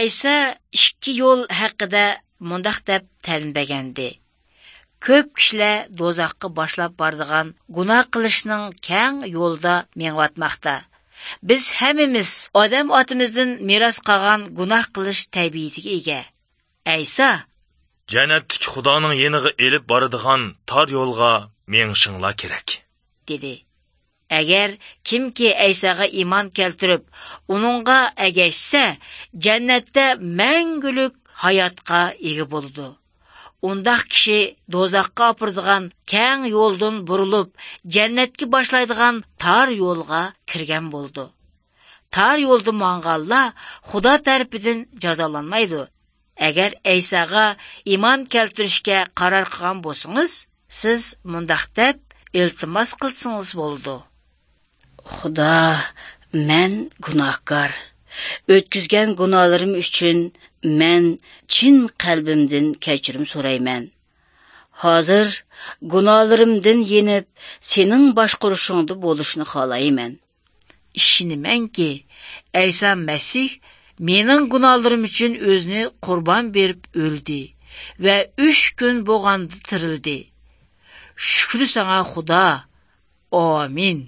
Әйса ikki yo'l haqida mundaq deb ta'linbagandi. Ko'p kishilar do'zaxga boshlab boradigan gunoh qilishning keng yo'lda mengvatmoqda. Biz hammamiz odam otimizdan meros qolgan gunoh qilish tabiatiga ega. Aysa jannatdagi xudoning yeniga elib boradigan tor yo'lga mengishinglar kerak dedi Әгер кімке әйсаға иман келтіріп, оныңға әгәшсе, жәннәтті мәңгілік хаятқа егі болды. Ондақ кіші дозаққа апырдыған кәң елдің бұрылып, жәннәтке башлайдыған тар елға кірген болды. Тар елді маңғалла Худа тәрпідін жазаланмайды. Әгер әйсаға иман келтірішке қарар қыған болсыңыз, сіз мұндақ деп, iltimos qilsangiz xudo men gunohkor. O'tkazgan gunohlarim uchun men chin qalbimdan kechirim so'rayman. Hozir gunohlarimdan yenib sening boshqurishingda bo'lishni xohlayman. Ishonamanki ayso masih mening gunohlarim uchun o'zini qurbon berib o'ldi va uch kun bo'lganda tirildi. Shukri sanga xudo. Omin